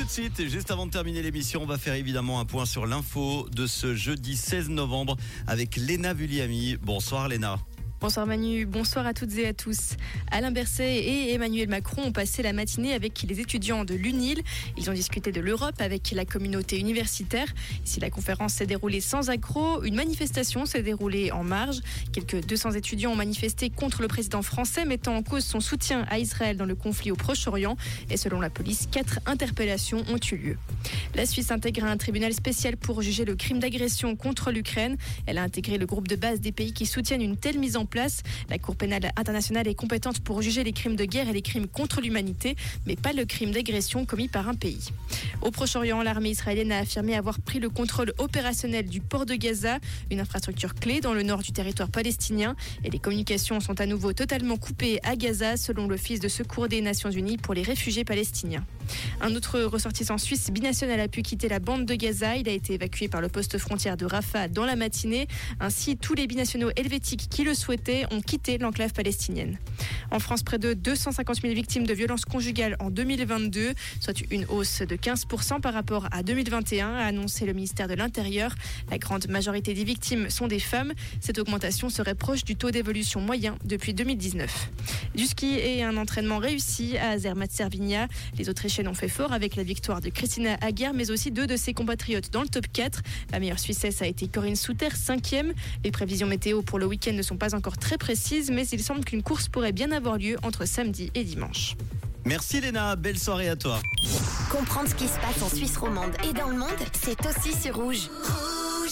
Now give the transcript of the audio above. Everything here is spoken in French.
tout de suite, juste avant de terminer l'émission, on va faire évidemment un point sur l'info de ce jeudi 16 novembre avec Léna Vulliami. Bonsoir Léna. Bonsoir Manu, bonsoir à toutes et à tous. Alain Berset et Emmanuel Macron ont passé la matinée avec les étudiants de l'UNIL. Ils ont discuté de l'Europe avec la communauté universitaire. Si la conférence s'est déroulée sans accroc, une manifestation s'est déroulée en marge. Quelques 200 étudiants ont manifesté contre le président français, mettant en cause son soutien à Israël dans le conflit au Proche-Orient. Et selon la police, quatre interpellations ont eu lieu. La Suisse intègre un tribunal spécial pour juger le crime d'agression contre l'Ukraine. Elle a intégré le groupe de base des pays qui soutiennent une telle mise en La Cour pénale internationale est compétente pour juger les crimes de guerre et les crimes contre l'humanité, mais pas le crime d'agression commis par un pays. Au Proche-Orient, l'armée israélienne a affirmé avoir pris le contrôle opérationnel du port de Gaza, une infrastructure clé dans le nord du territoire palestinien. Et les communications sont à nouveau totalement coupées à Gaza, selon l'Office de secours des Nations Unies pour les réfugiés palestiniens. Un autre ressortissant suisse binational a pu quitter la bande de Gaza. Il a été évacué par le poste frontière de Rafah dans la matinée. Ainsi, tous les binationaux helvétiques qui le souhaitaient ont quitté l'enclave palestinienne. En France, près de 250 000 victimes de violences conjugales en 2022, soit une hausse de 15% par rapport à 2021, a annoncé le ministère de l'Intérieur. La grande majorité des victimes sont des femmes. Cette augmentation serait proche du taux d'évolution moyen depuis 2019. Du ski et un entraînement réussi à Zermatt-Servigna. Les Autrichiennes ont fait fort avec la victoire de Christina Hager, mais aussi deux de ses compatriotes dans le top 4. La meilleure Suissesse a été Corinne Souter, 5e. Les prévisions météo pour le week-end ne sont pas encore très précises, mais il semble qu'une course pourrait bien avoir lieu entre samedi et dimanche. Merci Léna, belle soirée à toi. Comprendre ce qui se passe en Suisse romande et dans le monde, c'est aussi sur rouge.